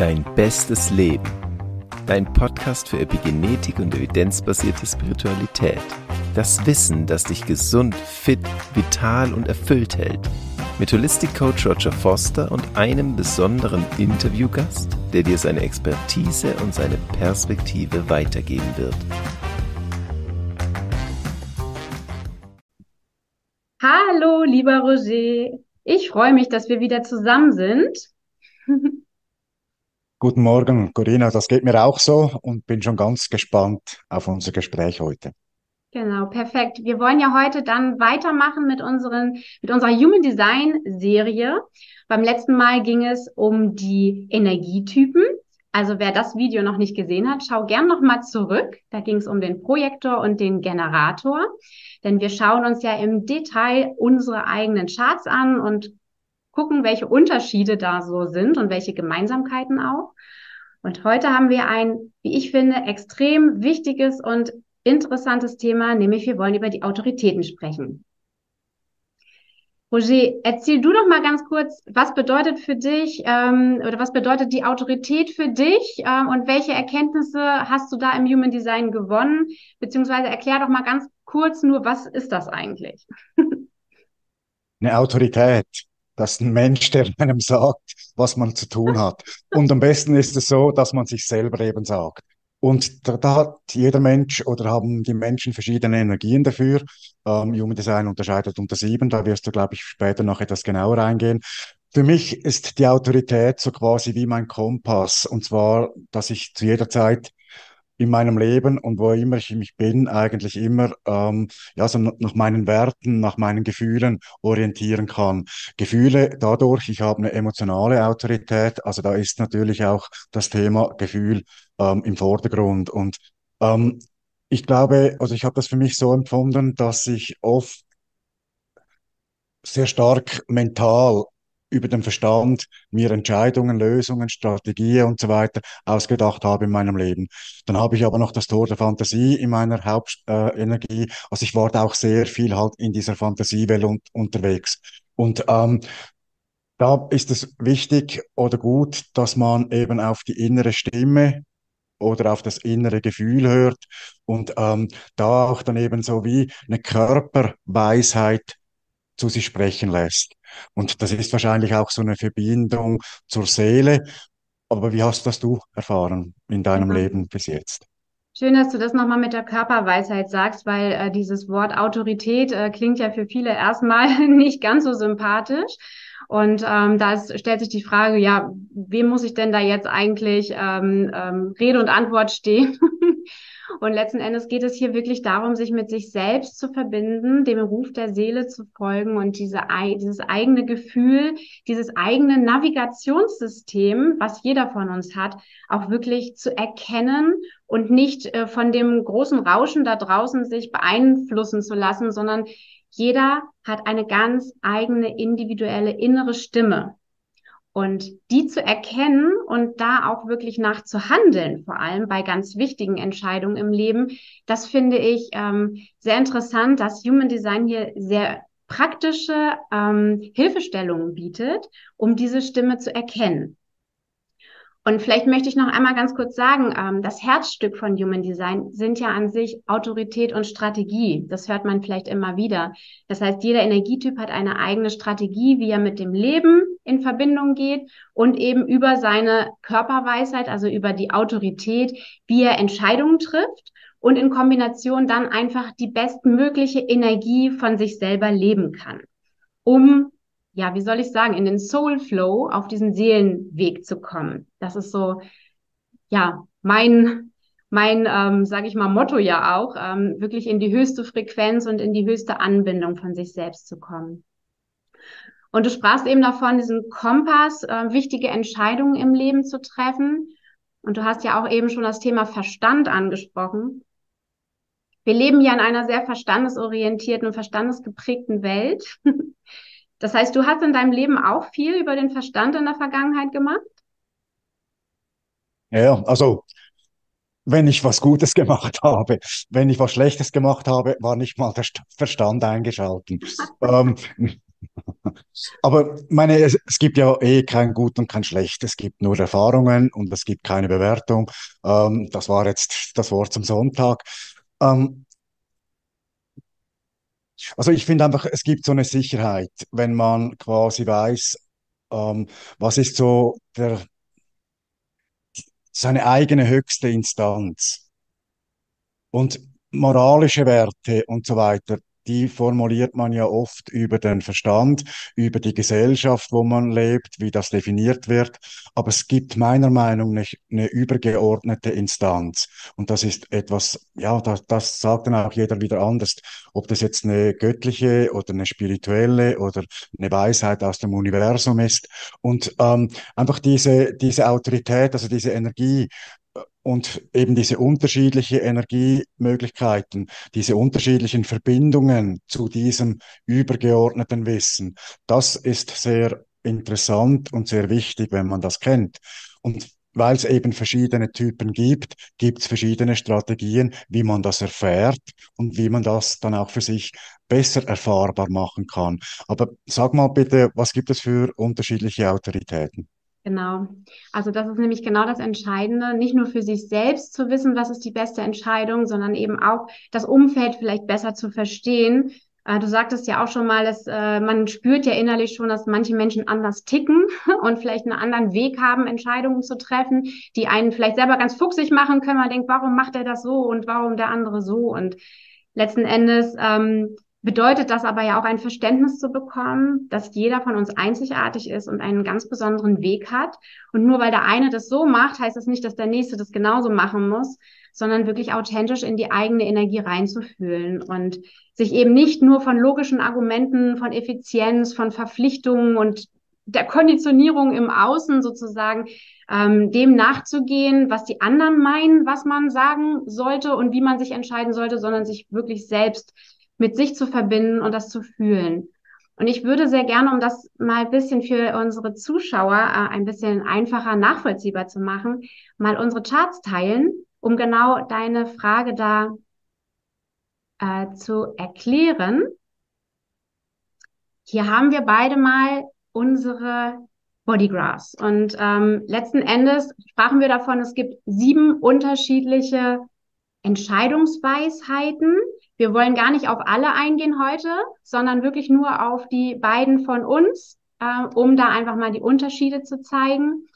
Dein bestes Leben. Dein Podcast für Epigenetik und evidenzbasierte Spiritualität. Das Wissen, das dich gesund, fit, vital und erfüllt hält. Mit Holistic Coach Roger Foster und einem besonderen Interviewgast, der dir seine Expertise und seine Perspektive weitergeben wird. Hallo, lieber Roger. Ich freue mich, dass wir wieder zusammen sind. Guten Morgen, Corinna. Das geht mir auch so und bin schon ganz gespannt auf unser Gespräch heute. Genau, perfekt. Wir wollen ja heute dann weitermachen mit unseren, mit unserer Human Design Serie. Beim letzten Mal ging es um die Energietypen. Also wer das Video noch nicht gesehen hat, schau gern noch mal zurück. Da ging es um den Projektor und den Generator. Denn wir schauen uns ja im Detail unsere eigenen Charts an und gucken, welche Unterschiede da so sind und welche Gemeinsamkeiten auch. Und heute haben wir ein, wie ich finde, extrem wichtiges und interessantes Thema, nämlich wir wollen über die Autoritäten sprechen. Roger, erzähl du doch mal ganz kurz, was bedeutet für dich ähm, oder was bedeutet die Autorität für dich ähm, und welche Erkenntnisse hast du da im Human Design gewonnen? Beziehungsweise erklär doch mal ganz kurz nur, was ist das eigentlich? Eine Autorität das ist ein Mensch, der einem sagt, was man zu tun hat. Und am besten ist es so, dass man sich selber eben sagt. Und da, da hat jeder Mensch oder haben die Menschen verschiedene Energien dafür. Ähm, Human Design unterscheidet unter sieben, da wirst du, glaube ich, später noch etwas genauer eingehen. Für mich ist die Autorität so quasi wie mein Kompass. Und zwar, dass ich zu jeder Zeit in meinem Leben und wo immer ich mich bin, eigentlich immer ähm, ja, so nach meinen Werten, nach meinen Gefühlen orientieren kann. Gefühle dadurch, ich habe eine emotionale Autorität, also da ist natürlich auch das Thema Gefühl ähm, im Vordergrund. Und ähm, ich glaube, also ich habe das für mich so empfunden, dass ich oft sehr stark mental über den Verstand mir Entscheidungen, Lösungen, Strategien und so weiter ausgedacht habe in meinem Leben. Dann habe ich aber noch das Tor der Fantasie in meiner Hauptenergie. Äh, also ich war da auch sehr viel halt in dieser Fantasiewelt un unterwegs. Und ähm, da ist es wichtig oder gut, dass man eben auf die innere Stimme oder auf das innere Gefühl hört und ähm, da auch dann eben so wie eine Körperweisheit zu sich sprechen lässt. Und das ist wahrscheinlich auch so eine Verbindung zur Seele. Aber wie hast das du erfahren in deinem mhm. Leben bis jetzt? Schön, dass du das nochmal mit der Körperweisheit sagst, weil äh, dieses Wort Autorität äh, klingt ja für viele erstmal nicht ganz so sympathisch. Und ähm, da stellt sich die Frage, ja, wem muss ich denn da jetzt eigentlich ähm, ähm, Rede und Antwort stehen? Und letzten Endes geht es hier wirklich darum, sich mit sich selbst zu verbinden, dem Ruf der Seele zu folgen und diese, dieses eigene Gefühl, dieses eigene Navigationssystem, was jeder von uns hat, auch wirklich zu erkennen und nicht äh, von dem großen Rauschen da draußen sich beeinflussen zu lassen, sondern jeder hat eine ganz eigene individuelle innere Stimme. Und die zu erkennen und da auch wirklich nach zu handeln, vor allem bei ganz wichtigen Entscheidungen im Leben, das finde ich ähm, sehr interessant, dass Human Design hier sehr praktische ähm, Hilfestellungen bietet, um diese Stimme zu erkennen. Und vielleicht möchte ich noch einmal ganz kurz sagen, ähm, das Herzstück von Human Design sind ja an sich Autorität und Strategie. Das hört man vielleicht immer wieder. Das heißt, jeder Energietyp hat eine eigene Strategie, wie er mit dem Leben in Verbindung geht und eben über seine Körperweisheit, also über die Autorität, wie er Entscheidungen trifft und in Kombination dann einfach die bestmögliche Energie von sich selber leben kann, um ja, wie soll ich sagen, in den Soul Flow auf diesen Seelenweg zu kommen. Das ist so, ja, mein, mein, ähm, sage ich mal, Motto ja auch, ähm, wirklich in die höchste Frequenz und in die höchste Anbindung von sich selbst zu kommen. Und du sprachst eben davon, diesen Kompass, äh, wichtige Entscheidungen im Leben zu treffen. Und du hast ja auch eben schon das Thema Verstand angesprochen. Wir leben ja in einer sehr verstandesorientierten und verstandesgeprägten Welt. Das heißt, du hast in deinem Leben auch viel über den Verstand in der Vergangenheit gemacht? Ja, also wenn ich was Gutes gemacht habe, wenn ich was Schlechtes gemacht habe, war nicht mal der Verstand eingeschalten. ähm, Aber meine, es, es gibt ja eh kein Gut und kein Schlecht. Es gibt nur Erfahrungen und es gibt keine Bewertung. Ähm, das war jetzt das Wort zum Sonntag. Ähm, also ich finde einfach, es gibt so eine Sicherheit, wenn man quasi weiß, ähm, was ist so der, seine eigene höchste Instanz. Und moralische Werte und so weiter, die formuliert man ja oft über den Verstand, über die Gesellschaft, wo man lebt, wie das definiert wird. Aber es gibt meiner Meinung nach eine übergeordnete Instanz. Und das ist etwas, ja, das, das sagt dann auch jeder wieder anders. Ob das jetzt eine göttliche oder eine spirituelle oder eine Weisheit aus dem Universum ist. Und ähm, einfach diese, diese Autorität, also diese Energie, und eben diese unterschiedlichen Energiemöglichkeiten, diese unterschiedlichen Verbindungen zu diesem übergeordneten Wissen, das ist sehr interessant und sehr wichtig, wenn man das kennt. Und weil es eben verschiedene Typen gibt, gibt es verschiedene Strategien, wie man das erfährt und wie man das dann auch für sich besser erfahrbar machen kann. Aber sag mal bitte, was gibt es für unterschiedliche Autoritäten? Genau. Also das ist nämlich genau das Entscheidende, nicht nur für sich selbst zu wissen, was ist die beste Entscheidung, sondern eben auch das Umfeld vielleicht besser zu verstehen. Äh, du sagtest ja auch schon mal, dass äh, man spürt ja innerlich schon, dass manche Menschen anders ticken und vielleicht einen anderen Weg haben, Entscheidungen zu treffen, die einen vielleicht selber ganz fuchsig machen können. Man denkt, warum macht er das so und warum der andere so? Und letzten Endes ähm, bedeutet das aber ja auch ein Verständnis zu bekommen, dass jeder von uns einzigartig ist und einen ganz besonderen Weg hat. Und nur weil der eine das so macht, heißt das nicht, dass der nächste das genauso machen muss, sondern wirklich authentisch in die eigene Energie reinzufühlen und sich eben nicht nur von logischen Argumenten, von Effizienz, von Verpflichtungen und der Konditionierung im Außen sozusagen ähm, dem nachzugehen, was die anderen meinen, was man sagen sollte und wie man sich entscheiden sollte, sondern sich wirklich selbst mit sich zu verbinden und das zu fühlen. Und ich würde sehr gerne, um das mal ein bisschen für unsere Zuschauer äh, ein bisschen einfacher nachvollziehbar zu machen, mal unsere Charts teilen, um genau deine Frage da äh, zu erklären. Hier haben wir beide mal unsere Bodygraphs. Und ähm, letzten Endes sprachen wir davon, es gibt sieben unterschiedliche Entscheidungsweisheiten, wir wollen gar nicht auf alle eingehen heute, sondern wirklich nur auf die beiden von uns, äh, um da einfach mal die Unterschiede zu zeigen.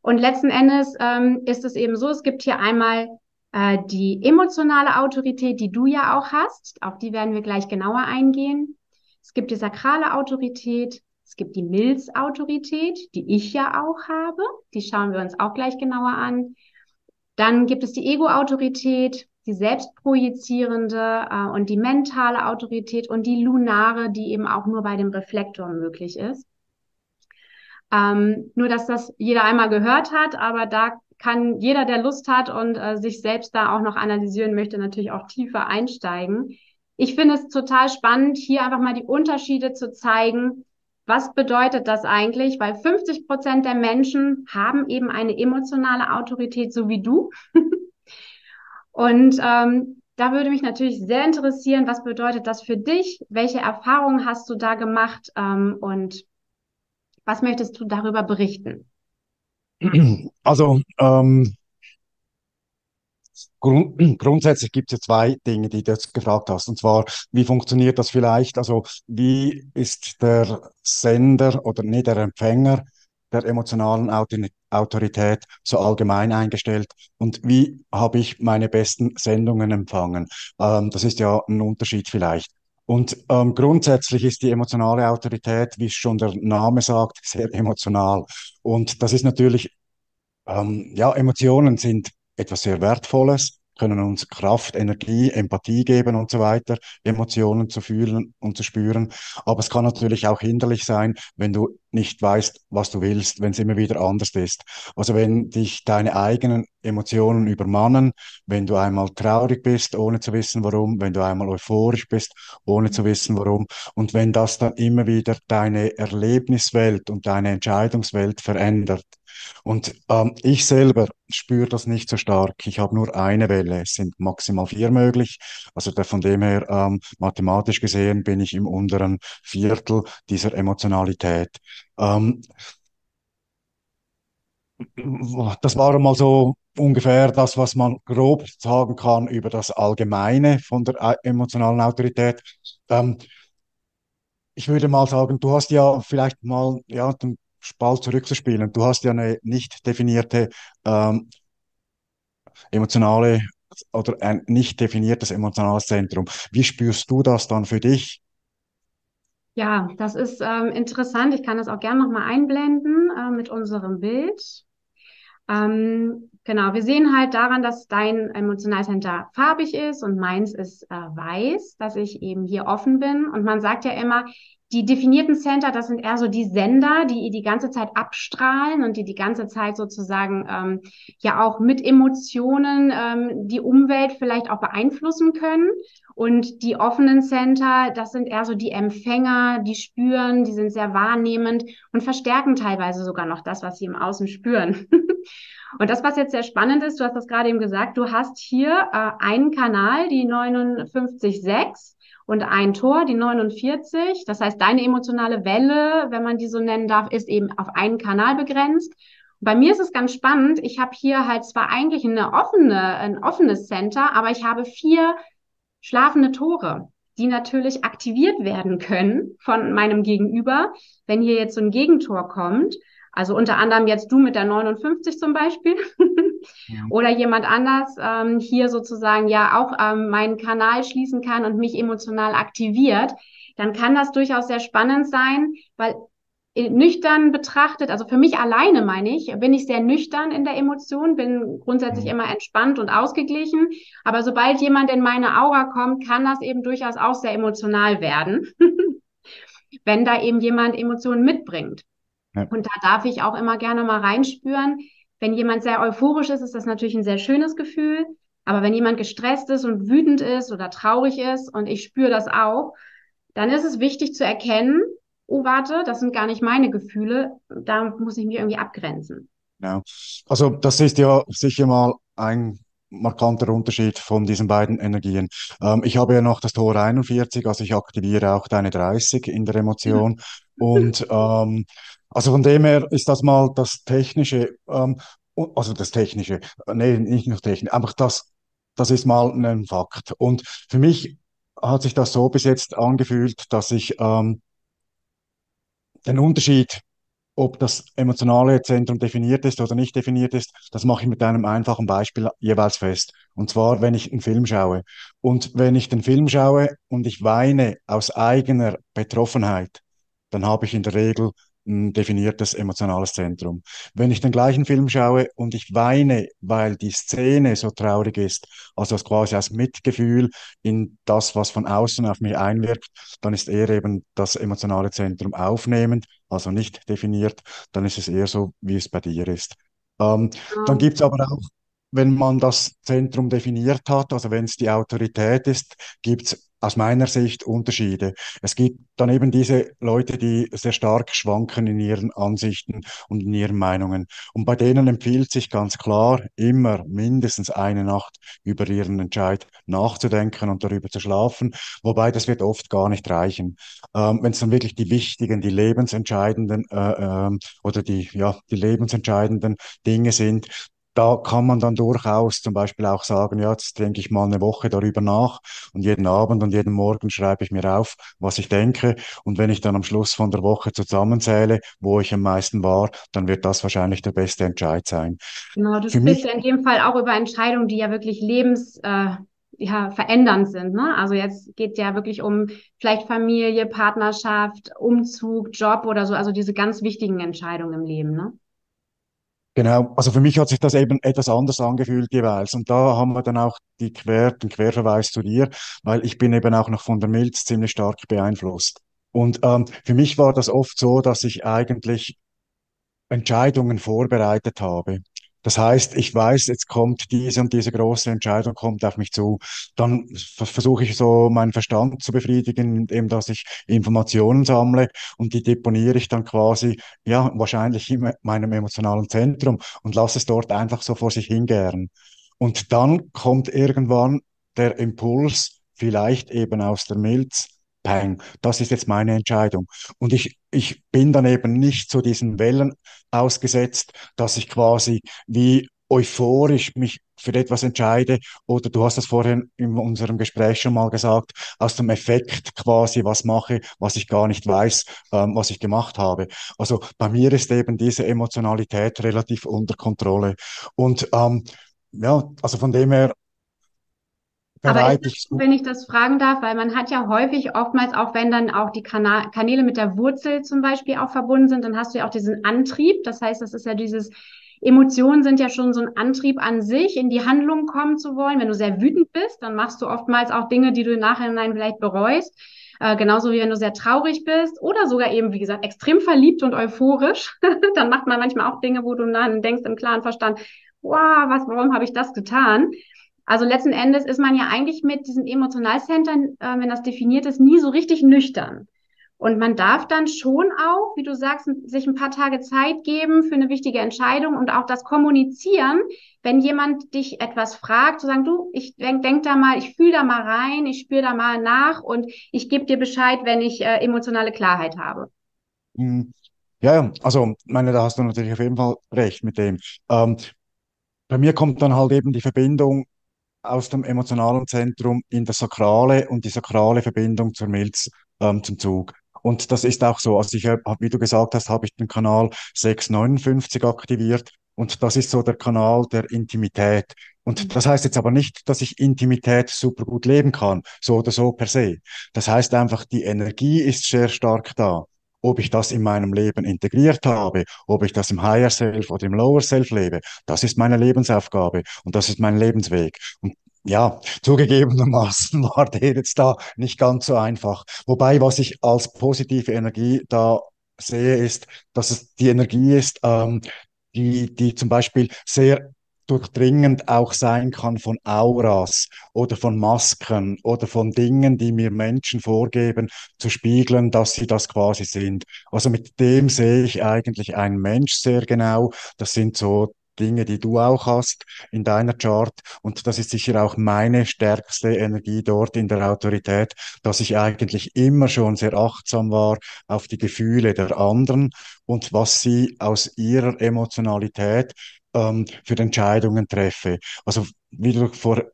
Und letzten Endes ähm, ist es eben so, es gibt hier einmal äh, die emotionale Autorität, die du ja auch hast. Auf die werden wir gleich genauer eingehen. Es gibt die sakrale Autorität. Es gibt die Milzautorität, die ich ja auch habe. Die schauen wir uns auch gleich genauer an. Dann gibt es die Ego-Autorität, die selbstprojizierende äh, und die mentale Autorität und die lunare, die eben auch nur bei dem Reflektor möglich ist. Ähm, nur, dass das jeder einmal gehört hat, aber da kann jeder, der Lust hat und äh, sich selbst da auch noch analysieren möchte, natürlich auch tiefer einsteigen. Ich finde es total spannend, hier einfach mal die Unterschiede zu zeigen. Was bedeutet das eigentlich? Weil 50 Prozent der Menschen haben eben eine emotionale Autorität, so wie du. Und ähm, da würde mich natürlich sehr interessieren, was bedeutet das für dich? Welche Erfahrungen hast du da gemacht? Ähm, und was möchtest du darüber berichten? Also ähm, grund grundsätzlich gibt es ja zwei Dinge, die du jetzt gefragt hast. Und zwar, wie funktioniert das vielleicht? Also wie ist der Sender oder nicht der Empfänger der emotionalen Autorität so allgemein eingestellt und wie habe ich meine besten Sendungen empfangen. Ähm, das ist ja ein Unterschied vielleicht. Und ähm, grundsätzlich ist die emotionale Autorität, wie schon der Name sagt, sehr emotional. Und das ist natürlich, ähm, ja, Emotionen sind etwas sehr Wertvolles können uns Kraft, Energie, Empathie geben und so weiter, Emotionen zu fühlen und zu spüren. Aber es kann natürlich auch hinderlich sein, wenn du nicht weißt, was du willst, wenn es immer wieder anders ist. Also wenn dich deine eigenen Emotionen übermannen, wenn du einmal traurig bist, ohne zu wissen warum, wenn du einmal euphorisch bist, ohne zu wissen warum, und wenn das dann immer wieder deine Erlebniswelt und deine Entscheidungswelt verändert, Und ähm, ich selber spüre das nicht so stark. Ich habe nur eine Welle. Es sind maximal vier möglich. Also der, von dem her, ähm, mathematisch gesehen, bin ich im unteren Viertel dieser Emotionalität. Ähm, das war mal so ungefähr das, was man grob sagen kann über das Allgemeine von der äh, emotionalen Autorität. Ähm, ich würde mal sagen, du hast ja vielleicht mal ja, den Ball zurückzuspielen. Du hast ja eine nicht definierte ähm, emotionale oder ein nicht definiertes emotionales Zentrum. Wie spürst du das dann für dich? Ja, das ist ähm, interessant. Ich kann das auch gerne nochmal einblenden äh, mit unserem Bild. Ähm, genau, wir sehen halt daran, dass dein Emotionalcenter farbig ist und meins ist äh, weiß, dass ich eben hier offen bin. Und man sagt ja immer, die definierten Center, das sind eher so die Sender, die die ganze Zeit abstrahlen und die die ganze Zeit sozusagen ähm, ja auch mit Emotionen ähm, die Umwelt vielleicht auch beeinflussen können. Und die offenen Center, das sind eher so die Empfänger, die spüren, die sind sehr wahrnehmend und verstärken teilweise sogar noch das, was sie im Außen spüren. und das, was jetzt sehr spannend ist, du hast das gerade eben gesagt, du hast hier äh, einen Kanal, die 59.6 und ein Tor, die 49. Das heißt, deine emotionale Welle, wenn man die so nennen darf, ist eben auf einen Kanal begrenzt. Bei mir ist es ganz spannend. Ich habe hier halt zwar eigentlich eine offene, ein offenes Center, aber ich habe vier schlafende Tore, die natürlich aktiviert werden können von meinem Gegenüber, wenn hier jetzt so ein Gegentor kommt. Also unter anderem jetzt du mit der 59 zum Beispiel ja. oder jemand anders ähm, hier sozusagen ja auch ähm, meinen Kanal schließen kann und mich emotional aktiviert, dann kann das durchaus sehr spannend sein, weil nüchtern betrachtet, also für mich alleine meine ich, bin ich sehr nüchtern in der Emotion, bin grundsätzlich immer entspannt und ausgeglichen. Aber sobald jemand in meine Aura kommt, kann das eben durchaus auch sehr emotional werden, wenn da eben jemand Emotionen mitbringt. Und da darf ich auch immer gerne mal reinspüren. Wenn jemand sehr euphorisch ist, ist das natürlich ein sehr schönes Gefühl. Aber wenn jemand gestresst ist und wütend ist oder traurig ist und ich spüre das auch, dann ist es wichtig zu erkennen, oh warte, das sind gar nicht meine Gefühle, da muss ich mich irgendwie abgrenzen. Ja, also das ist ja sicher mal ein markanter Unterschied von diesen beiden Energien. Ähm, ich habe ja noch das Tor 41, also ich aktiviere auch deine 30 in der Emotion. Und ähm, also von dem her ist das mal das Technische, ähm, also das Technische, nee, nicht nur Technik, einfach das, das ist mal ein Fakt. Und für mich hat sich das so bis jetzt angefühlt, dass ich ähm, den Unterschied ob das emotionale Zentrum definiert ist oder nicht definiert ist, das mache ich mit einem einfachen Beispiel jeweils fest. Und zwar, wenn ich einen Film schaue. Und wenn ich den Film schaue und ich weine aus eigener Betroffenheit, dann habe ich in der Regel ein definiertes emotionales Zentrum. Wenn ich den gleichen Film schaue und ich weine, weil die Szene so traurig ist, also quasi als Mitgefühl in das, was von außen auf mich einwirkt, dann ist eher eben das emotionale Zentrum aufnehmend, also nicht definiert, dann ist es eher so, wie es bei dir ist. Ähm, ja. Dann gibt es aber auch wenn man das Zentrum definiert hat, also wenn es die Autorität ist, gibt es aus meiner Sicht Unterschiede. Es gibt dann eben diese Leute, die sehr stark schwanken in ihren Ansichten und in ihren Meinungen. Und bei denen empfiehlt sich ganz klar, immer mindestens eine Nacht über ihren Entscheid nachzudenken und darüber zu schlafen. Wobei das wird oft gar nicht reichen. Ähm, Wenn es dann wirklich die wichtigen, die lebensentscheidenden äh, äh, oder die, ja, die lebensentscheidenden Dinge sind, da kann man dann durchaus zum Beispiel auch sagen, ja, jetzt denke ich mal eine Woche darüber nach und jeden Abend und jeden Morgen schreibe ich mir auf, was ich denke. Und wenn ich dann am Schluss von der Woche zusammenzähle, wo ich am meisten war, dann wird das wahrscheinlich der beste Entscheid sein. Genau, du Für sprichst ja in dem Fall auch über Entscheidungen, die ja wirklich lebens, äh, ja, verändernd sind. Ne? Also jetzt geht ja wirklich um vielleicht Familie, Partnerschaft, Umzug, Job oder so, also diese ganz wichtigen Entscheidungen im Leben. Ne? Genau, also für mich hat sich das eben etwas anders angefühlt jeweils. Und da haben wir dann auch die Quer, den Querverweis zu dir, weil ich bin eben auch noch von der Milz ziemlich stark beeinflusst. Und ähm, für mich war das oft so, dass ich eigentlich Entscheidungen vorbereitet habe. Das heißt, ich weiß, jetzt kommt diese und diese große Entscheidung kommt auf mich zu. Dann versuche ich so meinen Verstand zu befriedigen, indem dass ich Informationen sammle und die deponiere ich dann quasi, ja, wahrscheinlich in meinem emotionalen Zentrum und lasse es dort einfach so vor sich hingären. Und dann kommt irgendwann der Impuls, vielleicht eben aus der Milz, Peng, das ist jetzt meine Entscheidung. Und ich, ich bin dann eben nicht zu diesen Wellen ausgesetzt, dass ich quasi wie euphorisch mich für etwas entscheide oder du hast das vorhin in unserem Gespräch schon mal gesagt, aus dem Effekt quasi was mache, was ich gar nicht weiß, ähm, was ich gemacht habe. Also bei mir ist eben diese Emotionalität relativ unter Kontrolle und ähm, ja, also von dem her aber ist, wenn ich das fragen darf, weil man hat ja häufig, oftmals auch wenn dann auch die Kana Kanäle mit der Wurzel zum Beispiel auch verbunden sind, dann hast du ja auch diesen Antrieb. Das heißt, das ist ja dieses, Emotionen sind ja schon so ein Antrieb an sich, in die Handlung kommen zu wollen. Wenn du sehr wütend bist, dann machst du oftmals auch Dinge, die du im Nachhinein vielleicht bereust. Äh, genauso wie wenn du sehr traurig bist oder sogar eben, wie gesagt, extrem verliebt und euphorisch. dann macht man manchmal auch Dinge, wo du dann denkst im klaren Verstand, wow, was, warum habe ich das getan? Also letzten Endes ist man ja eigentlich mit diesen Emotionalcentern, äh, wenn das definiert ist, nie so richtig nüchtern. Und man darf dann schon auch, wie du sagst, sich ein paar Tage Zeit geben für eine wichtige Entscheidung und auch das kommunizieren, wenn jemand dich etwas fragt, zu sagen, du, ich denk, denk da mal, ich fühle da mal rein, ich spüre da mal nach und ich gebe dir Bescheid, wenn ich äh, emotionale Klarheit habe. Hm. Ja, also meine, da hast du natürlich auf jeden Fall recht mit dem. Ähm, bei mir kommt dann halt eben die Verbindung aus dem emotionalen Zentrum in das Sakrale und die sakrale Verbindung zur Milz ähm, zum Zug. Und das ist auch so. Also ich habe, wie du gesagt hast, habe ich den Kanal 659 aktiviert. Und das ist so der Kanal der Intimität. Und mhm. das heißt jetzt aber nicht, dass ich Intimität super gut leben kann, so oder so per se. Das heißt einfach, die Energie ist sehr stark da. Ob ich das in meinem Leben integriert habe, ob ich das im Higher Self oder im Lower Self lebe, das ist meine Lebensaufgabe und das ist mein Lebensweg. Und ja, zugegebenermaßen war der jetzt da nicht ganz so einfach. Wobei, was ich als positive Energie da sehe, ist, dass es die Energie ist, ähm, die, die zum Beispiel sehr durchdringend auch sein kann von Auras oder von Masken oder von Dingen, die mir Menschen vorgeben, zu spiegeln, dass sie das quasi sind. Also mit dem sehe ich eigentlich einen Mensch sehr genau. Das sind so Dinge, die du auch hast in deiner Chart. Und das ist sicher auch meine stärkste Energie dort in der Autorität, dass ich eigentlich immer schon sehr achtsam war auf die Gefühle der anderen und was sie aus ihrer Emotionalität ähm, für Entscheidungen treffe. Also wie du vor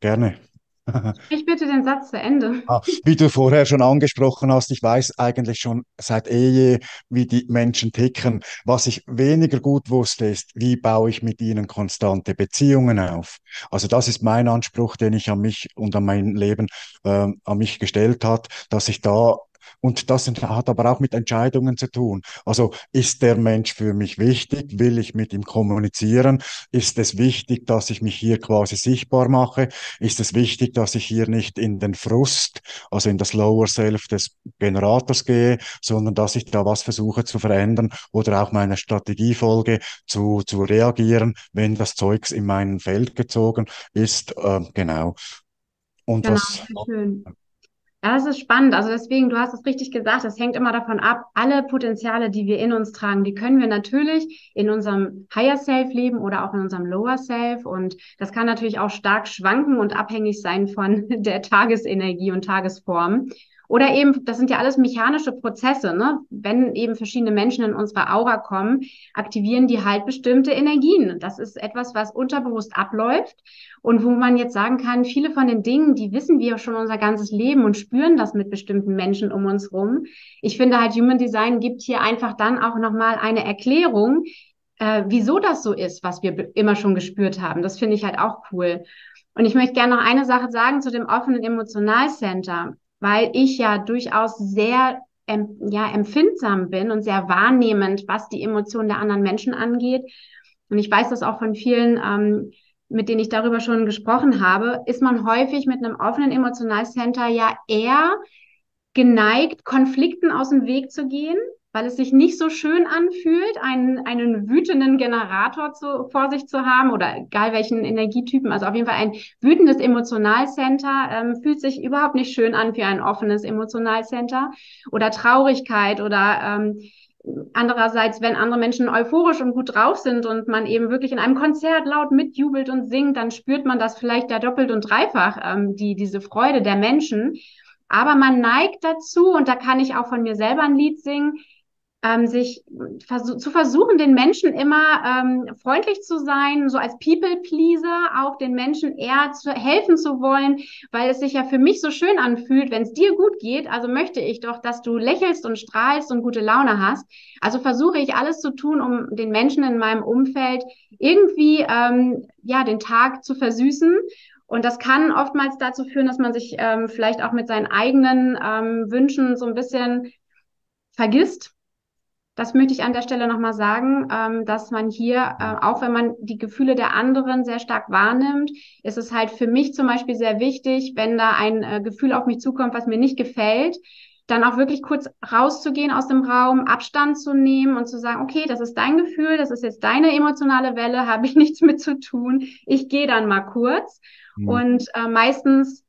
gerne. Ich bitte den Satz zu Ende. Ah, wie du vorher schon angesprochen hast, ich weiß eigentlich schon seit Ehe, wie die Menschen ticken. Was ich weniger gut wusste, ist, wie baue ich mit ihnen konstante Beziehungen auf. Also das ist mein Anspruch, den ich an mich und an mein Leben äh, an mich gestellt hat, dass ich da und das hat aber auch mit Entscheidungen zu tun. Also ist der Mensch für mich wichtig? Will ich mit ihm kommunizieren? Ist es wichtig, dass ich mich hier quasi sichtbar mache? Ist es wichtig, dass ich hier nicht in den Frust, also in das Lower Self des Generators gehe, sondern dass ich da was versuche zu verändern oder auch meiner Strategie folge, zu, zu reagieren, wenn das Zeugs in mein Feld gezogen ist. Äh, genau. Und genau, was, schön. Ja, das ist spannend. Also deswegen, du hast es richtig gesagt, es hängt immer davon ab, alle Potenziale, die wir in uns tragen, die können wir natürlich in unserem Higher Self leben oder auch in unserem Lower Self. Und das kann natürlich auch stark schwanken und abhängig sein von der Tagesenergie und Tagesform. Oder eben, das sind ja alles mechanische Prozesse, ne? Wenn eben verschiedene Menschen in unsere Aura kommen, aktivieren die halt bestimmte Energien. Das ist etwas, was unterbewusst abläuft und wo man jetzt sagen kann, viele von den Dingen, die wissen wir schon unser ganzes Leben und spüren das mit bestimmten Menschen um uns rum. Ich finde halt, Human Design gibt hier einfach dann auch nochmal eine Erklärung, äh, wieso das so ist, was wir immer schon gespürt haben. Das finde ich halt auch cool. Und ich möchte gerne noch eine Sache sagen zu dem offenen Emotionalcenter weil ich ja durchaus sehr ja, empfindsam bin und sehr wahrnehmend, was die Emotionen der anderen Menschen angeht. Und ich weiß das auch von vielen, ähm, mit denen ich darüber schon gesprochen habe, ist man häufig mit einem offenen Emotionalcenter ja eher geneigt, Konflikten aus dem Weg zu gehen, weil es sich nicht so schön anfühlt, einen, einen wütenden Generator zu, vor sich zu haben oder egal welchen Energietypen. Also auf jeden Fall ein wütendes Emotionalcenter ähm, fühlt sich überhaupt nicht schön an für ein offenes Emotionalcenter oder Traurigkeit oder ähm, Andererseits, wenn andere Menschen euphorisch und gut drauf sind und man eben wirklich in einem Konzert laut mitjubelt und singt, dann spürt man das vielleicht da doppelt und dreifach, ähm, die, diese Freude der Menschen. Aber man neigt dazu, und da kann ich auch von mir selber ein Lied singen, ähm, sich vers zu versuchen, den Menschen immer ähm, freundlich zu sein, so als People-Pleaser, auch den Menschen eher zu helfen zu wollen, weil es sich ja für mich so schön anfühlt, wenn es dir gut geht. Also möchte ich doch, dass du lächelst und strahlst und gute Laune hast. Also versuche ich alles zu tun, um den Menschen in meinem Umfeld irgendwie ähm, ja den Tag zu versüßen. Und das kann oftmals dazu führen, dass man sich ähm, vielleicht auch mit seinen eigenen ähm, Wünschen so ein bisschen vergisst das möchte ich an der Stelle nochmal sagen, ähm, dass man hier, äh, auch wenn man die Gefühle der anderen sehr stark wahrnimmt, ist es halt für mich zum Beispiel sehr wichtig, wenn da ein äh, Gefühl auf mich zukommt, was mir nicht gefällt, dann auch wirklich kurz rauszugehen aus dem Raum, Abstand zu nehmen und zu sagen, okay, das ist dein Gefühl, das ist jetzt deine emotionale Welle, habe ich nichts mit zu tun. Ich gehe dann mal kurz. Mhm. Und äh, meistens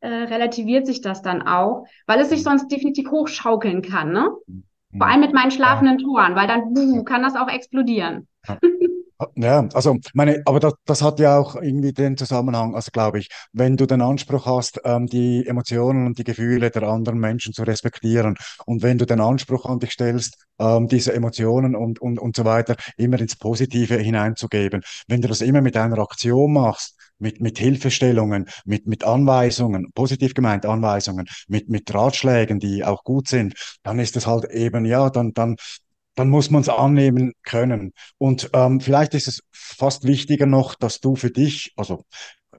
äh, relativiert sich das dann auch, weil es sich sonst definitiv hochschaukeln kann. Ne? Mhm. Vor allem mit meinen schlafenden Toren, weil dann buh, kann das auch explodieren. Ja, also meine, aber das, das hat ja auch irgendwie den Zusammenhang, also glaube ich, wenn du den Anspruch hast, ähm, die Emotionen und die Gefühle der anderen Menschen zu respektieren und wenn du den Anspruch an dich stellst, ähm, diese Emotionen und, und, und so weiter immer ins Positive hineinzugeben, wenn du das immer mit einer Aktion machst, mit, mit Hilfestellungen, mit, mit Anweisungen, positiv gemeint Anweisungen, mit, mit Ratschlägen, die auch gut sind, dann ist es halt eben, ja, dann, dann, dann muss man es annehmen können. Und ähm, vielleicht ist es fast wichtiger noch, dass du für dich, also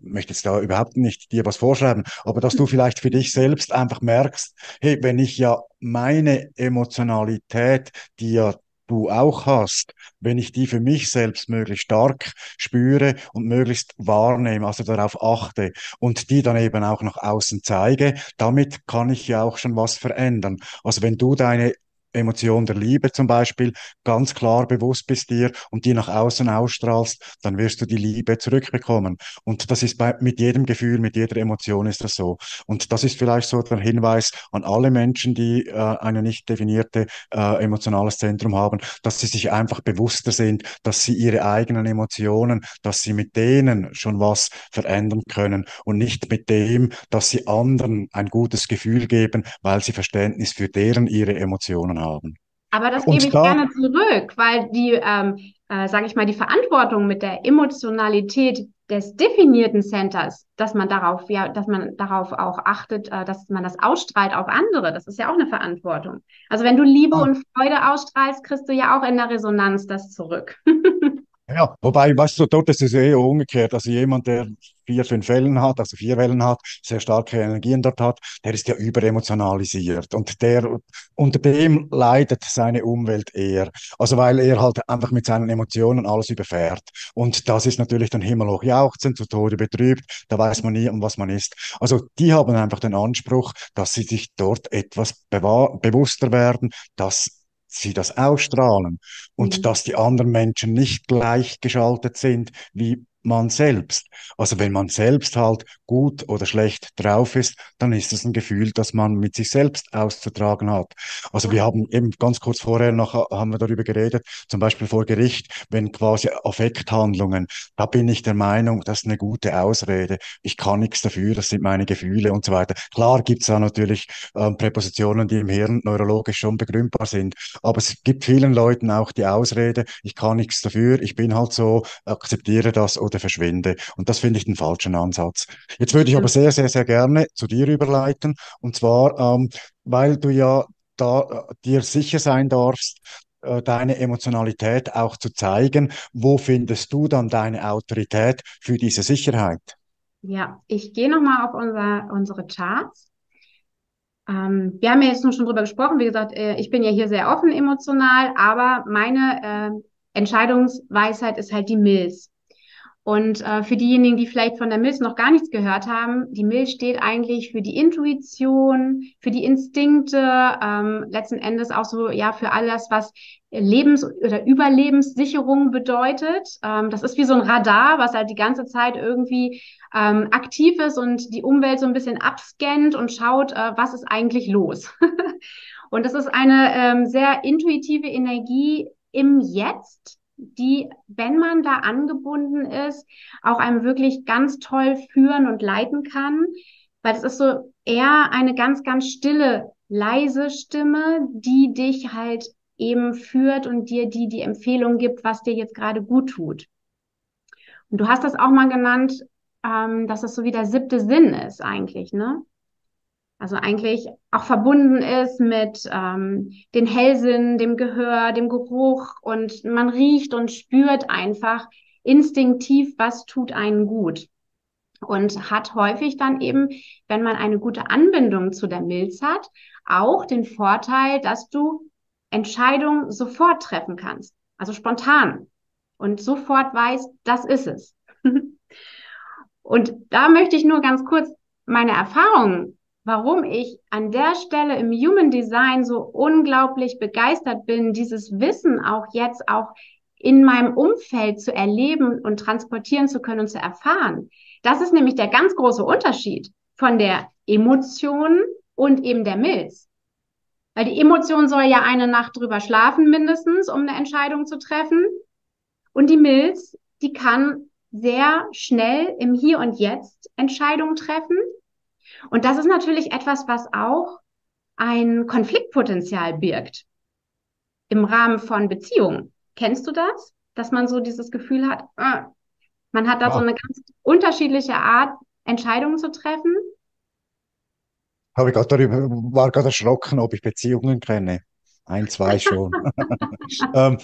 möchte jetzt da überhaupt nicht dir was vorschreiben, aber dass du vielleicht für dich selbst einfach merkst, hey, wenn ich ja meine Emotionalität, die ja du auch hast, wenn ich die für mich selbst möglichst stark spüre und möglichst wahrnehme, also darauf achte und die dann eben auch nach außen zeige, damit kann ich ja auch schon was verändern. Also wenn du deine Emotion der Liebe zum Beispiel ganz klar bewusst bist dir und die nach außen ausstrahlst, dann wirst du die Liebe zurückbekommen. Und das ist bei, mit jedem Gefühl, mit jeder Emotion ist das so. Und das ist vielleicht so der Hinweis an alle Menschen, die äh, eine nicht definierte äh, emotionales Zentrum haben, dass sie sich einfach bewusster sind, dass sie ihre eigenen Emotionen, dass sie mit denen schon was verändern können und nicht mit dem, dass sie anderen ein gutes Gefühl geben, weil sie Verständnis für deren ihre Emotionen haben haben. Aber das gebe ich gerne zurück, weil die, ähm, äh, sage ich mal, die Verantwortung mit der Emotionalität des definierten Centers, dass man darauf, ja, dass man darauf auch achtet, äh, dass man das ausstrahlt auf andere, das ist ja auch eine Verantwortung. Also wenn du Liebe ah. und Freude ausstrahlst, kriegst du ja auch in der Resonanz das zurück. Ja, wobei, weißt du, dort ist es eher umgekehrt. Also jemand, der vier, fünf Wellen hat, also vier Wellen hat, sehr starke Energien dort hat, der ist ja überemotionalisiert und der, unter dem leidet seine Umwelt eher. Also weil er halt einfach mit seinen Emotionen alles überfährt. Und das ist natürlich dann himmelhoch jauchzend, zu Tode betrübt, da weiß man nie, um was man ist. Also die haben einfach den Anspruch, dass sie sich dort etwas bewusster werden, dass sie das ausstrahlen und mhm. dass die anderen Menschen nicht gleichgeschaltet sind wie man selbst. Also wenn man selbst halt gut oder schlecht drauf ist, dann ist es ein Gefühl, das man mit sich selbst auszutragen hat. Also wir haben eben ganz kurz vorher noch haben wir darüber geredet, zum Beispiel vor Gericht, wenn quasi Affekthandlungen, da bin ich der Meinung, das ist eine gute Ausrede. Ich kann nichts dafür, das sind meine Gefühle und so weiter. Klar gibt es da natürlich äh, Präpositionen, die im Hirn neurologisch schon begründbar sind, aber es gibt vielen Leuten auch die Ausrede, ich kann nichts dafür, ich bin halt so, akzeptiere das oder verschwinde. Und das finde ich den falschen Ansatz. Jetzt würde ich aber sehr, sehr, sehr gerne zu dir überleiten. Und zwar, ähm, weil du ja da äh, dir sicher sein darfst, äh, deine Emotionalität auch zu zeigen. Wo findest du dann deine Autorität für diese Sicherheit? Ja, ich gehe nochmal auf unser, unsere Charts. Ähm, wir haben ja jetzt schon drüber gesprochen. Wie gesagt, äh, ich bin ja hier sehr offen emotional, aber meine äh, Entscheidungsweisheit ist halt die Milz. Und äh, für diejenigen, die vielleicht von der Milz noch gar nichts gehört haben, die Milz steht eigentlich für die Intuition, für die Instinkte, ähm, letzten Endes auch so ja für alles, was Lebens- oder Überlebenssicherung bedeutet. Ähm, das ist wie so ein Radar, was halt die ganze Zeit irgendwie ähm, aktiv ist und die Umwelt so ein bisschen abscannt und schaut, äh, was ist eigentlich los. und das ist eine ähm, sehr intuitive Energie im Jetzt die, wenn man da angebunden ist, auch einem wirklich ganz toll führen und leiten kann. Weil es ist so eher eine ganz, ganz stille, leise Stimme, die dich halt eben führt und dir die die Empfehlung gibt, was dir jetzt gerade gut tut. Und du hast das auch mal genannt, ähm, dass es so wie der siebte Sinn ist eigentlich, ne? Also eigentlich auch verbunden ist mit ähm, den Hellsinn, dem Gehör, dem Geruch und man riecht und spürt einfach instinktiv, was tut einen gut. Und hat häufig dann eben, wenn man eine gute Anbindung zu der Milz hat, auch den Vorteil, dass du Entscheidungen sofort treffen kannst. Also spontan. Und sofort weißt, das ist es. und da möchte ich nur ganz kurz meine Erfahrungen warum ich an der Stelle im Human Design so unglaublich begeistert bin, dieses Wissen auch jetzt auch in meinem Umfeld zu erleben und transportieren zu können und zu erfahren. Das ist nämlich der ganz große Unterschied von der Emotion und eben der Milz. Weil die Emotion soll ja eine Nacht drüber schlafen mindestens, um eine Entscheidung zu treffen. Und die Milz, die kann sehr schnell im Hier und Jetzt Entscheidungen treffen und das ist natürlich etwas, was auch ein Konfliktpotenzial birgt im Rahmen von Beziehungen. Kennst du das? Dass man so dieses Gefühl hat, äh, man hat da ja. so eine ganz unterschiedliche Art, Entscheidungen zu treffen? Habe ich gerade darüber, war gerade erschrocken, ob ich Beziehungen kenne. Ein, zwei schon. ähm,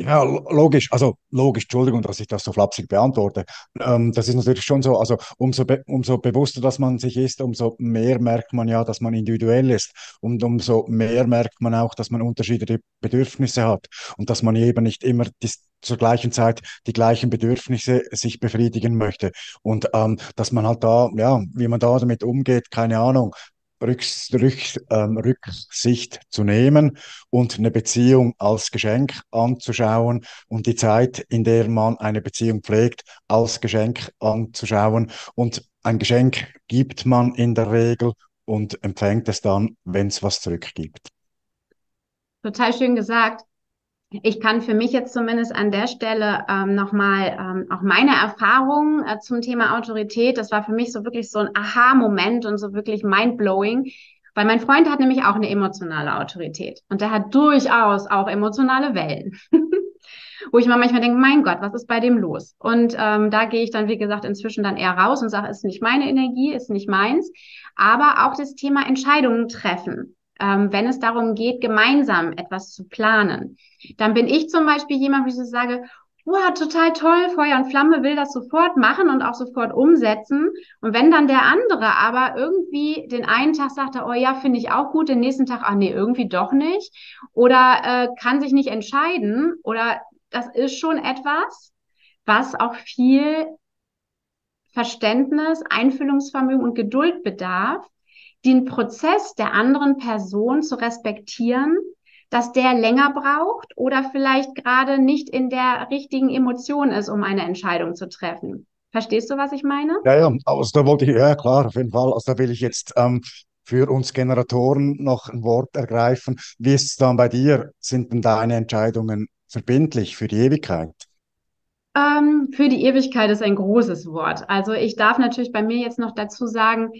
ja, logisch, also logisch, Entschuldigung, dass ich das so flapsig beantworte. Ähm, das ist natürlich schon so, also umso, be umso bewusster, dass man sich ist, umso mehr merkt man ja, dass man individuell ist. Und umso mehr merkt man auch, dass man unterschiedliche Bedürfnisse hat. Und dass man eben nicht immer die, zur gleichen Zeit die gleichen Bedürfnisse sich befriedigen möchte. Und ähm, dass man halt da, ja, wie man da damit umgeht, keine Ahnung, Rücks Rück, ähm, Rücksicht zu nehmen und eine Beziehung als Geschenk anzuschauen und die Zeit, in der man eine Beziehung pflegt, als Geschenk anzuschauen. Und ein Geschenk gibt man in der Regel und empfängt es dann, wenn es was zurückgibt. Total schön gesagt ich kann für mich jetzt zumindest an der Stelle ähm, nochmal ähm, auch meine Erfahrungen äh, zum Thema Autorität, das war für mich so wirklich so ein Aha-Moment und so wirklich mindblowing, weil mein Freund hat nämlich auch eine emotionale Autorität und der hat durchaus auch emotionale Wellen. Wo ich mir manchmal denke, mein Gott, was ist bei dem los? Und ähm, da gehe ich dann, wie gesagt, inzwischen dann eher raus und sage, ist nicht meine Energie, ist nicht meins. Aber auch das Thema Entscheidungen treffen ähm, wenn es darum geht, gemeinsam etwas zu planen. Dann bin ich zum Beispiel jemand, wo ich so sage, wow, total toll, Feuer und Flamme will das sofort machen und auch sofort umsetzen. Und wenn dann der andere aber irgendwie den einen Tag sagt, oh ja, finde ich auch gut, den nächsten Tag, ach nee, irgendwie doch nicht. Oder äh, kann sich nicht entscheiden. Oder das ist schon etwas, was auch viel Verständnis, Einfühlungsvermögen und Geduld bedarf, den Prozess der anderen Person zu respektieren, dass der länger braucht oder vielleicht gerade nicht in der richtigen Emotion ist, um eine Entscheidung zu treffen. Verstehst du, was ich meine? Ja, ja, also da wollte ich, ja klar, auf jeden Fall. Also da will ich jetzt ähm, für uns Generatoren noch ein Wort ergreifen. Wie ist es dann bei dir? Sind denn deine Entscheidungen verbindlich für die Ewigkeit? Ähm, für die Ewigkeit ist ein großes Wort. Also ich darf natürlich bei mir jetzt noch dazu sagen,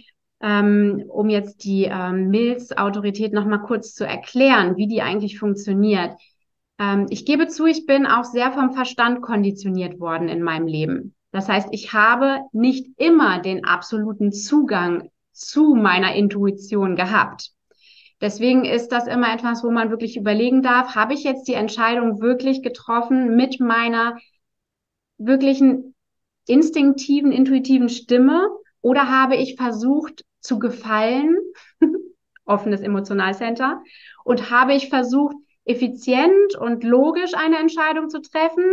ähm, um jetzt die ähm, Milz-Autorität nochmal kurz zu erklären, wie die eigentlich funktioniert. Ähm, ich gebe zu, ich bin auch sehr vom Verstand konditioniert worden in meinem Leben. Das heißt, ich habe nicht immer den absoluten Zugang zu meiner Intuition gehabt. Deswegen ist das immer etwas, wo man wirklich überlegen darf, habe ich jetzt die Entscheidung wirklich getroffen mit meiner wirklichen instinktiven, intuitiven Stimme oder habe ich versucht, zu gefallen, offenes Emotionalcenter, und habe ich versucht, effizient und logisch eine Entscheidung zu treffen,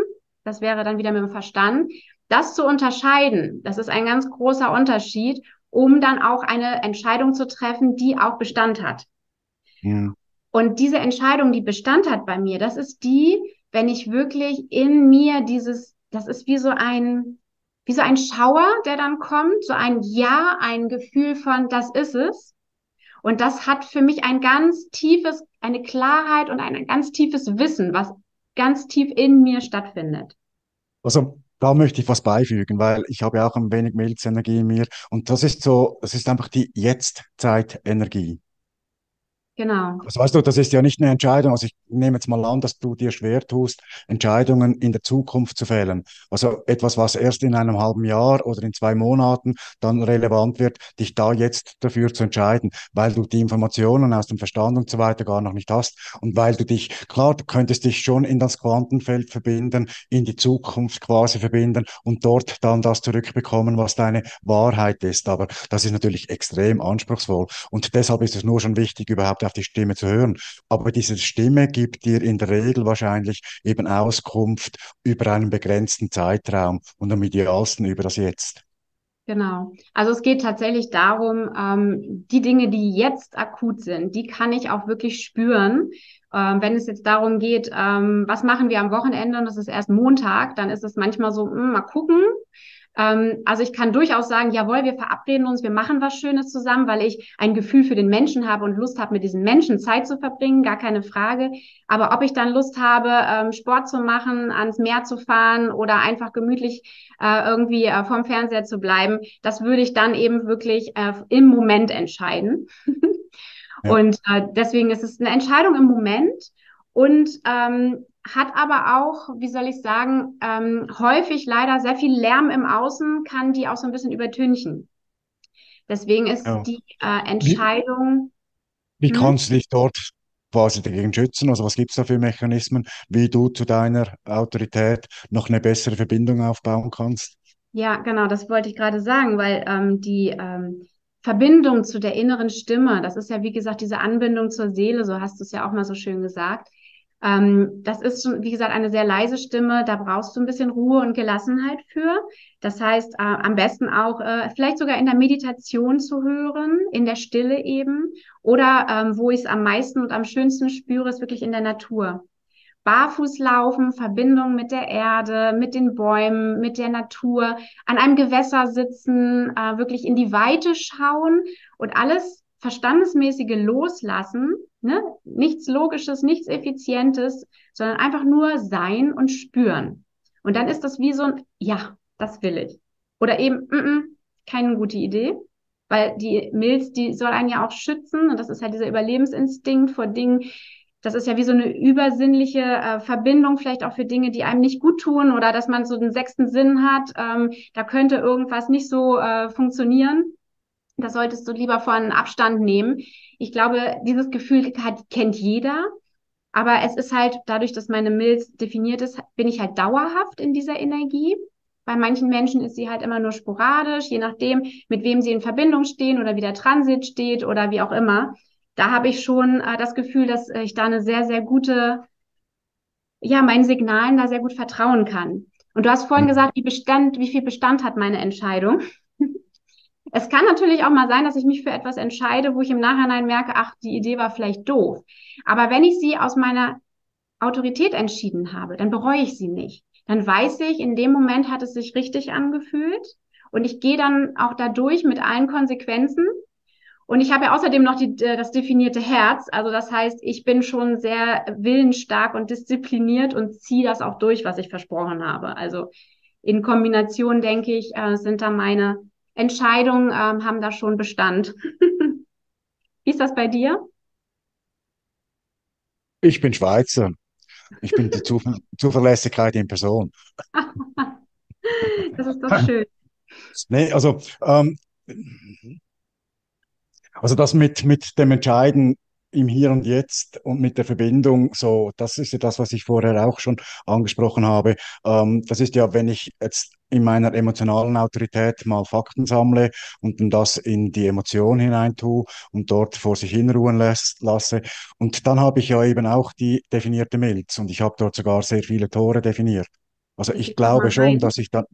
das wäre dann wieder mit dem Verstand, das zu unterscheiden, das ist ein ganz großer Unterschied, um dann auch eine Entscheidung zu treffen, die auch Bestand hat. Ja. Und diese Entscheidung, die Bestand hat bei mir, das ist die, wenn ich wirklich in mir dieses, das ist wie so ein, wie so ein Schauer, der dann kommt, so ein Ja, ein Gefühl von, das ist es. Und das hat für mich ein ganz tiefes, eine Klarheit und ein ganz tiefes Wissen, was ganz tief in mir stattfindet. Also da möchte ich was beifügen, weil ich habe auch ein wenig Milzenergie in mir und das ist so, das ist einfach die Jetztzeitenergie. Genau. Das weißt du, das ist ja nicht eine Entscheidung. Also ich nehme jetzt mal an, dass du dir schwer tust, Entscheidungen in der Zukunft zu fällen. Also etwas, was erst in einem halben Jahr oder in zwei Monaten dann relevant wird, dich da jetzt dafür zu entscheiden, weil du die Informationen aus dem Verstand und so weiter gar noch nicht hast und weil du dich, klar, du könntest dich schon in das Quantenfeld verbinden, in die Zukunft quasi verbinden und dort dann das zurückbekommen, was deine Wahrheit ist. Aber das ist natürlich extrem anspruchsvoll und deshalb ist es nur schon wichtig, überhaupt auf die Stimme zu hören. Aber diese Stimme gibt dir in der Regel wahrscheinlich eben Auskunft über einen begrenzten Zeitraum und am idealsten über das Jetzt. Genau. Also es geht tatsächlich darum, ähm, die Dinge, die jetzt akut sind, die kann ich auch wirklich spüren. Ähm, wenn es jetzt darum geht, ähm, was machen wir am Wochenende und es ist erst Montag, dann ist es manchmal so, mh, hm, mal gucken. Ähm, also ich kann durchaus sagen, jawohl, wir verabreden uns, wir machen was Schönes zusammen, weil ich ein Gefühl für den Menschen habe und Lust habe, mit diesen Menschen Zeit zu verbringen, gar keine Frage. Aber ob ich dann Lust habe, ähm, Sport zu machen, ans Meer zu fahren oder einfach gemütlich äh, irgendwie äh, vorm Fernseher zu bleiben, das würde ich dann eben wirklich äh, im Moment entscheiden. ja. Und äh, deswegen ist es eine Entscheidung im Moment. Und ähm, hat aber auch, wie soll ich sagen, ähm, häufig leider sehr viel Lärm im Außen, kann die auch so ein bisschen übertünchen. Deswegen ist ja. die äh, Entscheidung. Wie, wie hm? kannst du dich dort quasi dagegen schützen? Also was gibt es da für Mechanismen, wie du zu deiner Autorität noch eine bessere Verbindung aufbauen kannst? Ja, genau, das wollte ich gerade sagen, weil ähm, die ähm, Verbindung zu der inneren Stimme, das ist ja wie gesagt diese Anbindung zur Seele, so hast du es ja auch mal so schön gesagt, ähm, das ist schon, wie gesagt, eine sehr leise Stimme. Da brauchst du ein bisschen Ruhe und Gelassenheit für. Das heißt, äh, am besten auch äh, vielleicht sogar in der Meditation zu hören, in der Stille eben. Oder ähm, wo ich es am meisten und am schönsten spüre, ist wirklich in der Natur. Barfuß laufen, Verbindung mit der Erde, mit den Bäumen, mit der Natur, an einem Gewässer sitzen, äh, wirklich in die Weite schauen und alles verstandesmäßige Loslassen Ne? Nichts Logisches, nichts Effizientes, sondern einfach nur sein und spüren. Und dann ist das wie so ein, ja, das will ich. Oder eben, mm -mm, keine gute Idee, weil die Milz, die soll einen ja auch schützen und das ist ja dieser Überlebensinstinkt vor Dingen. Das ist ja wie so eine übersinnliche äh, Verbindung, vielleicht auch für Dinge, die einem nicht gut tun oder dass man so den sechsten Sinn hat. Ähm, da könnte irgendwas nicht so äh, funktionieren. Da solltest du lieber von Abstand nehmen. Ich glaube, dieses Gefühl hat, kennt jeder. Aber es ist halt dadurch, dass meine Milz definiert ist, bin ich halt dauerhaft in dieser Energie. Bei manchen Menschen ist sie halt immer nur sporadisch, je nachdem, mit wem sie in Verbindung stehen oder wie der Transit steht oder wie auch immer. Da habe ich schon äh, das Gefühl, dass ich da eine sehr, sehr gute, ja, meinen Signalen da sehr gut vertrauen kann. Und du hast vorhin mhm. gesagt, wie Bestand, wie viel Bestand hat meine Entscheidung? Es kann natürlich auch mal sein, dass ich mich für etwas entscheide, wo ich im Nachhinein merke, ach, die Idee war vielleicht doof. Aber wenn ich sie aus meiner Autorität entschieden habe, dann bereue ich sie nicht. Dann weiß ich, in dem Moment hat es sich richtig angefühlt und ich gehe dann auch dadurch mit allen Konsequenzen. Und ich habe ja außerdem noch die, äh, das definierte Herz. Also das heißt, ich bin schon sehr willensstark und diszipliniert und ziehe das auch durch, was ich versprochen habe. Also in Kombination, denke ich, äh, sind da meine Entscheidungen ähm, haben da schon Bestand. Wie ist das bei dir? Ich bin Schweizer. Ich bin die Zuver Zuverlässigkeit in Person. das ist doch schön. Nee, also, ähm, also das mit, mit dem Entscheiden im Hier und Jetzt und mit der Verbindung, so, das ist ja das, was ich vorher auch schon angesprochen habe. Ähm, das ist ja, wenn ich jetzt in meiner emotionalen Autorität mal Fakten sammle und dann das in die Emotion hinein tue und dort vor sich hinruhen lasse. Und dann habe ich ja eben auch die definierte Milz und ich habe dort sogar sehr viele Tore definiert. Also ich glaube schon, dass ich dann,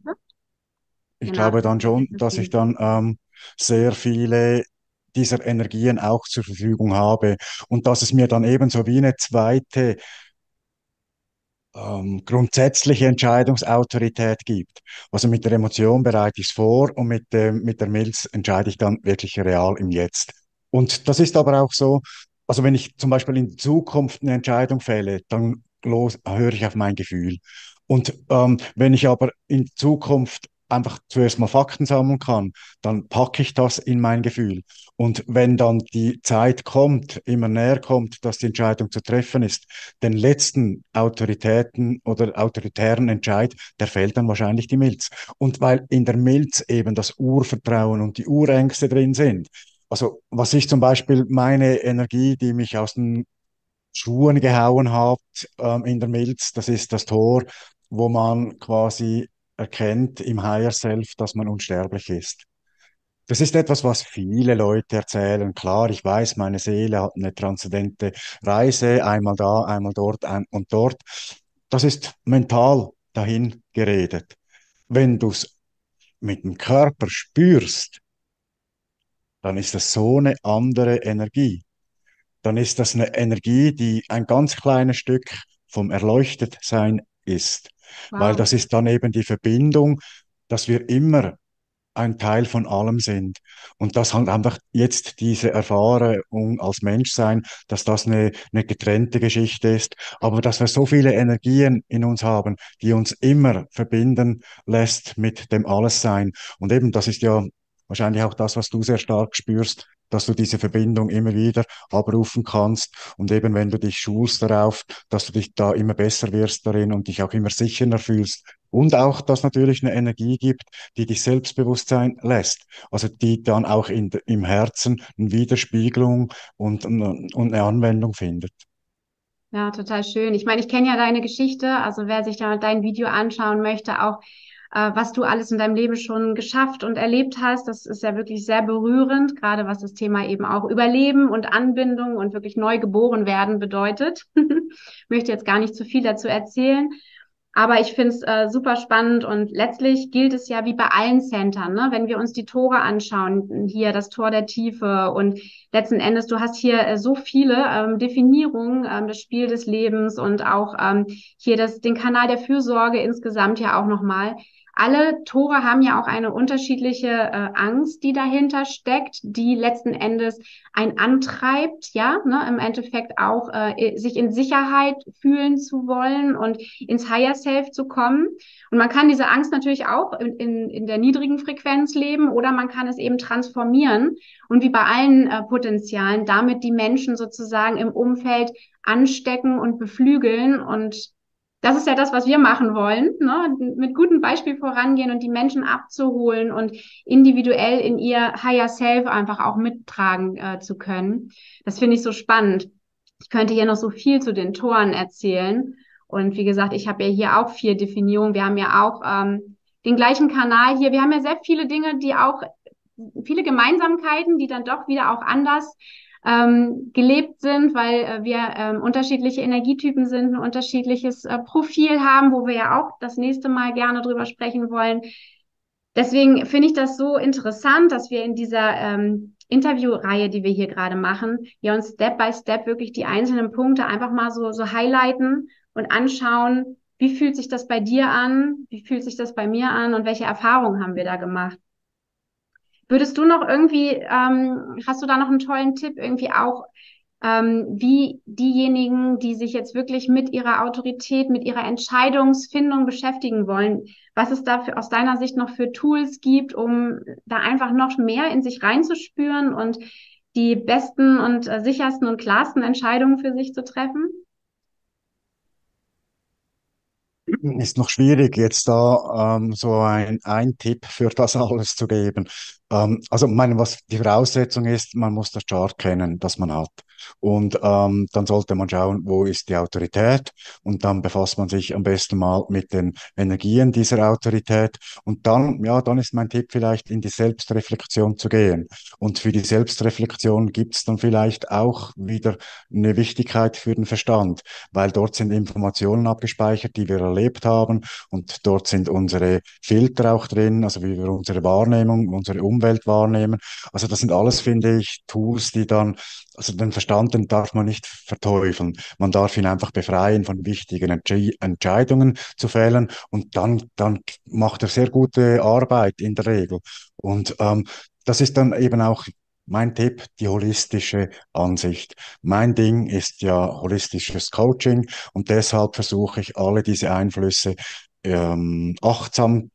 ich Genau, glaube dann schon, das dass ich dann ähm, sehr viele dieser Energien auch zur Verfügung habe und dass es mir dann eben so wie eine zweite ähm, grundsätzliche Entscheidungsautorität gibt. Also mit der Emotion bereite ich es vor und mit dem, mit der Milz entscheide ich dann wirklich real im Jetzt. Und das ist aber auch so, also wenn ich zum Beispiel in Zukunft eine Entscheidung fälle, dann los, höre ich auf mein Gefühl. Und ähm, wenn ich aber in Zukunft einfach zuerst mal Fakten sammeln kann, dann packe ich das in mein Gefühl. Und wenn dann die Zeit kommt, immer näher kommt, dass die Entscheidung zu treffen ist, den letzten Autoritäten oder autoritären Entscheid, der fällt dann wahrscheinlich die Milz. Und weil in der Milz eben das Urvertrauen und die Urängste drin sind. Also was ich zum Beispiel meine Energie, die mich aus den Schuhen gehauen hat ähm, in der Milz, das ist das Tor, wo man quasi erkennt im Higher Self, dass man unsterblich ist. Das ist etwas, was viele Leute erzählen. Klar, ich weiß, meine Seele hat eine transzendente Reise, einmal da, einmal dort ein und dort. Das ist mental dahin geredet. Wenn du es mit dem Körper spürst, dann ist das so eine andere Energie. Dann ist das eine Energie, die ein ganz kleines Stück vom Erleuchtetsein ist. Weil Wow. das ist dann eben die Verbindung, dass wir immer ein Teil von allem sind. Und das halt einfach jetzt diese Erfahrung als Menschsein, dass das eine, eine getrennte Geschichte ist, aber dass wir so viele Energien in uns haben, die uns immer verbinden lässt mit dem Allessein. Und eben, das ist ja wahrscheinlich auch das, was du sehr stark spürst, dass du diese Verbindung immer wieder abrufen kannst und eben wenn du dich schulst darauf, dass du dich da immer besser wirst darin und dich auch immer sicherer fühlst und auch, dass natürlich eine Energie gibt, die dich selbstbewusst sein lässt. Also die dann auch in, im Herzen eine Widerspiegelung und, und eine Anwendung findet. Ja, total schön. Ich meine, ich kenne ja deine Geschichte, also wer sich da dein Video anschauen möchte, auch äh, was du alles in deinem Leben schon geschafft und erlebt hast, das ist ja wirklich sehr berührend, gerade was das Thema eben auch Überleben und Anbindung und wirklich neu geboren werden bedeutet. Möchte jetzt gar nicht zu viel dazu erzählen. Aber ich finde es äh, super spannend und letztlich gilt es ja wie bei allen Centern, ne? Wenn wir uns die Tore anschauen, hier das Tor der Tiefe und letzten Endes, du hast hier äh, so viele ähm, Definierungen, ähm, das Spiel des Lebens und auch ähm, hier das, den Kanal der Fürsorge insgesamt ja auch nochmal. Alle Tore haben ja auch eine unterschiedliche äh, Angst, die dahinter steckt, die letzten Endes ein antreibt, ja, ne, im Endeffekt auch äh, sich in Sicherheit fühlen zu wollen und ins Higher Self zu kommen. Und man kann diese Angst natürlich auch in, in, in der niedrigen Frequenz leben oder man kann es eben transformieren und wie bei allen äh, Potenzialen damit die Menschen sozusagen im Umfeld anstecken und beflügeln und das ist ja das, was wir machen wollen, ne? mit gutem Beispiel vorangehen und die Menschen abzuholen und individuell in ihr Higher Self einfach auch mittragen äh, zu können. Das finde ich so spannend. Ich könnte hier noch so viel zu den Toren erzählen. Und wie gesagt, ich habe ja hier auch vier Definierungen. Wir haben ja auch ähm, den gleichen Kanal hier. Wir haben ja sehr viele Dinge, die auch, viele Gemeinsamkeiten, die dann doch wieder auch anders ähm, gelebt sind, weil äh, wir ähm, unterschiedliche Energietypen sind, ein unterschiedliches äh, Profil haben, wo wir ja auch das nächste Mal gerne drüber sprechen wollen. Deswegen finde ich das so interessant, dass wir in dieser ähm, Interviewreihe, die wir hier gerade machen, ja uns Step by Step wirklich die einzelnen Punkte einfach mal so, so highlighten und anschauen, wie fühlt sich das bei dir an, wie fühlt sich das bei mir an und welche Erfahrungen haben wir da gemacht. Würdest du noch irgendwie, ähm, hast du da noch einen tollen Tipp, irgendwie auch, ähm, wie diejenigen, die sich jetzt wirklich mit ihrer Autorität, mit ihrer Entscheidungsfindung beschäftigen wollen, was es da für, aus deiner Sicht noch für Tools gibt, um da einfach noch mehr in sich reinzuspüren und die besten und äh, sichersten und klarsten Entscheidungen für sich zu treffen? Ist noch schwierig, jetzt da ähm, so ein, ein Tipp für das alles zu geben. Ähm, also, meine, was die Voraussetzung ist, man muss das Chart kennen, das man hat. Und ähm, dann sollte man schauen, wo ist die Autorität und dann befasst man sich am besten mal mit den Energien dieser Autorität und dann, ja, dann ist mein Tipp vielleicht in die Selbstreflexion zu gehen. Und für die Selbstreflexion gibt es dann vielleicht auch wieder eine Wichtigkeit für den Verstand, weil dort sind Informationen abgespeichert, die wir erlebt haben und dort sind unsere Filter auch drin, also wie wir unsere Wahrnehmung, unsere Umwelt wahrnehmen. Also das sind alles, finde ich, Tools, die dann, also den Verstand, den darf man nicht verteufeln. Man darf ihn einfach befreien von wichtigen Entsche Entscheidungen zu fällen und dann, dann macht er sehr gute Arbeit in der Regel. Und ähm, das ist dann eben auch mein Tipp, die holistische Ansicht. Mein Ding ist ja holistisches Coaching und deshalb versuche ich alle diese Einflüsse ähm, achtsam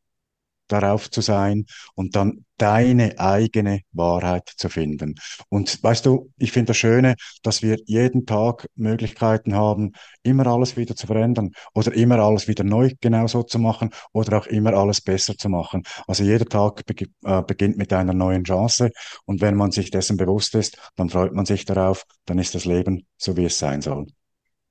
darauf zu sein und dann deine eigene Wahrheit zu finden. Und weißt du, ich finde das Schöne, dass wir jeden Tag Möglichkeiten haben, immer alles wieder zu verändern oder immer alles wieder neu genauso zu machen oder auch immer alles besser zu machen. Also jeder Tag be äh, beginnt mit einer neuen Chance und wenn man sich dessen bewusst ist, dann freut man sich darauf, dann ist das Leben so, wie es sein soll.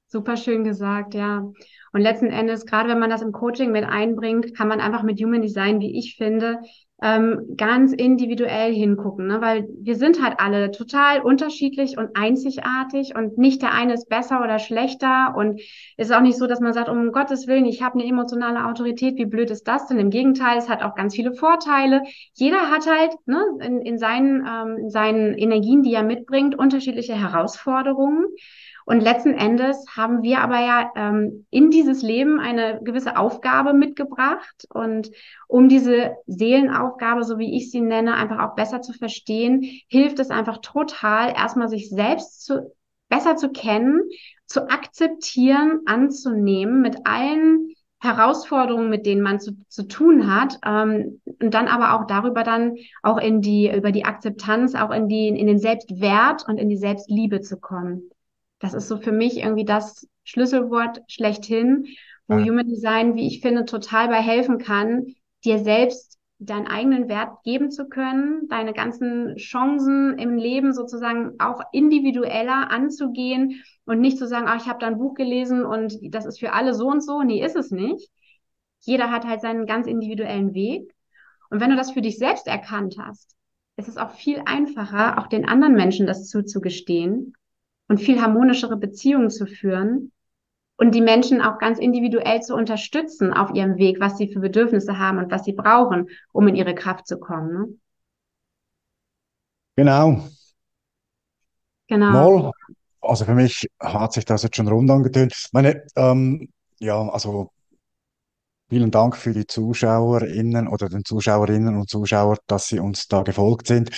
Super schön gesagt, ja. Und letzten Endes, gerade wenn man das im Coaching mit einbringt, kann man einfach mit Human Design, wie ich finde, ähm, ganz individuell hingucken, ne? weil wir sind halt alle total unterschiedlich und einzigartig und nicht der eine ist besser oder schlechter und es ist auch nicht so, dass man sagt, um Gottes Willen, ich habe eine emotionale Autorität, wie blöd ist das denn? Im Gegenteil, es hat auch ganz viele Vorteile. Jeder hat halt ne, in, in, seinen, ähm, in seinen Energien, die er mitbringt, unterschiedliche Herausforderungen. Und letzten Endes haben wir aber ja ähm, in dieses Leben eine gewisse Aufgabe mitgebracht. Und um diese Seelenaufgabe, so wie ich sie nenne, einfach auch besser zu verstehen, hilft es einfach total, erstmal sich selbst zu, besser zu kennen, zu akzeptieren, anzunehmen mit allen Herausforderungen, mit denen man zu, zu tun hat, ähm, und dann aber auch darüber dann auch in die, über die Akzeptanz, auch in die, in den Selbstwert und in die Selbstliebe zu kommen. Das ist so für mich irgendwie das Schlüsselwort schlechthin, wo ja. Human Design, wie ich finde, total bei helfen kann, dir selbst deinen eigenen Wert geben zu können, deine ganzen Chancen im Leben sozusagen auch individueller anzugehen und nicht zu sagen, ah, ich habe da ein Buch gelesen und das ist für alle so und so. Nee, ist es nicht. Jeder hat halt seinen ganz individuellen Weg. Und wenn du das für dich selbst erkannt hast, ist es auch viel einfacher, auch den anderen Menschen das zuzugestehen und viel harmonischere Beziehungen zu führen und die Menschen auch ganz individuell zu unterstützen auf ihrem Weg, was sie für Bedürfnisse haben und was sie brauchen, um in ihre Kraft zu kommen. Ne? Genau. Genau. Mal, also für mich hat sich das jetzt schon rund angetönt. Meine, ähm, ja, also vielen Dank für die ZuschauerInnen oder den Zuschauerinnen und Zuschauer, dass sie uns da gefolgt sind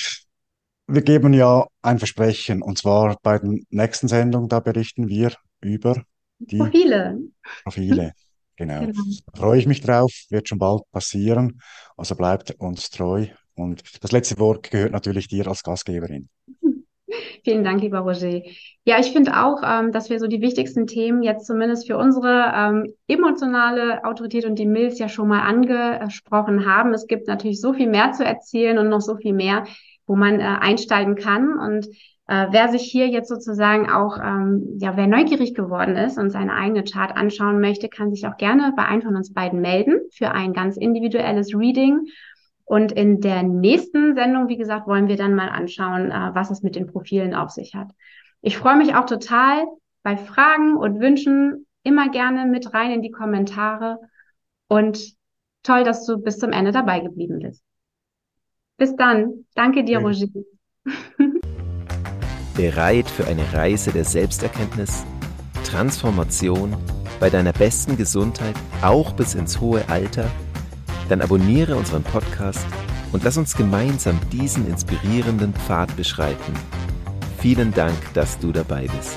wir geben ja ein Versprechen und zwar bei der nächsten Sendung, da berichten wir über die Profile. Profile. Genau. genau. Da freue ich mich drauf, wird schon bald passieren. Also bleibt uns treu. Und das letzte Wort gehört natürlich dir als Gastgeberin. Vielen Dank, lieber Roger. Ja, ich finde auch, ähm, dass wir so die wichtigsten Themen jetzt zumindest für unsere ähm, emotionale Autorität und die Milz ja schon mal angesprochen haben. Es gibt natürlich so viel mehr zu erzählen und noch so viel mehr wo man äh, einsteigen kann. Und äh, wer sich hier jetzt sozusagen auch, ähm, ja, wer neugierig geworden ist und seine eigene Chart anschauen möchte, kann sich auch gerne bei einem von uns beiden melden für ein ganz individuelles Reading. Und in der nächsten Sendung, wie gesagt, wollen wir dann mal anschauen, äh, was es mit den Profilen auf sich hat. Ich freue mich auch total bei Fragen und Wünschen immer gerne mit rein in die Kommentare. Und toll, dass du bis zum Ende dabei geblieben bist. Bis dann. Danke dir, Roger. Bereit für eine Reise der Selbsterkenntnis, Transformation bei deiner besten Gesundheit, auch bis ins hohe Alter? Dann abonniere unseren Podcast und lass uns gemeinsam diesen inspirierenden Pfad beschreiten. Vielen Dank, dass du dabei bist.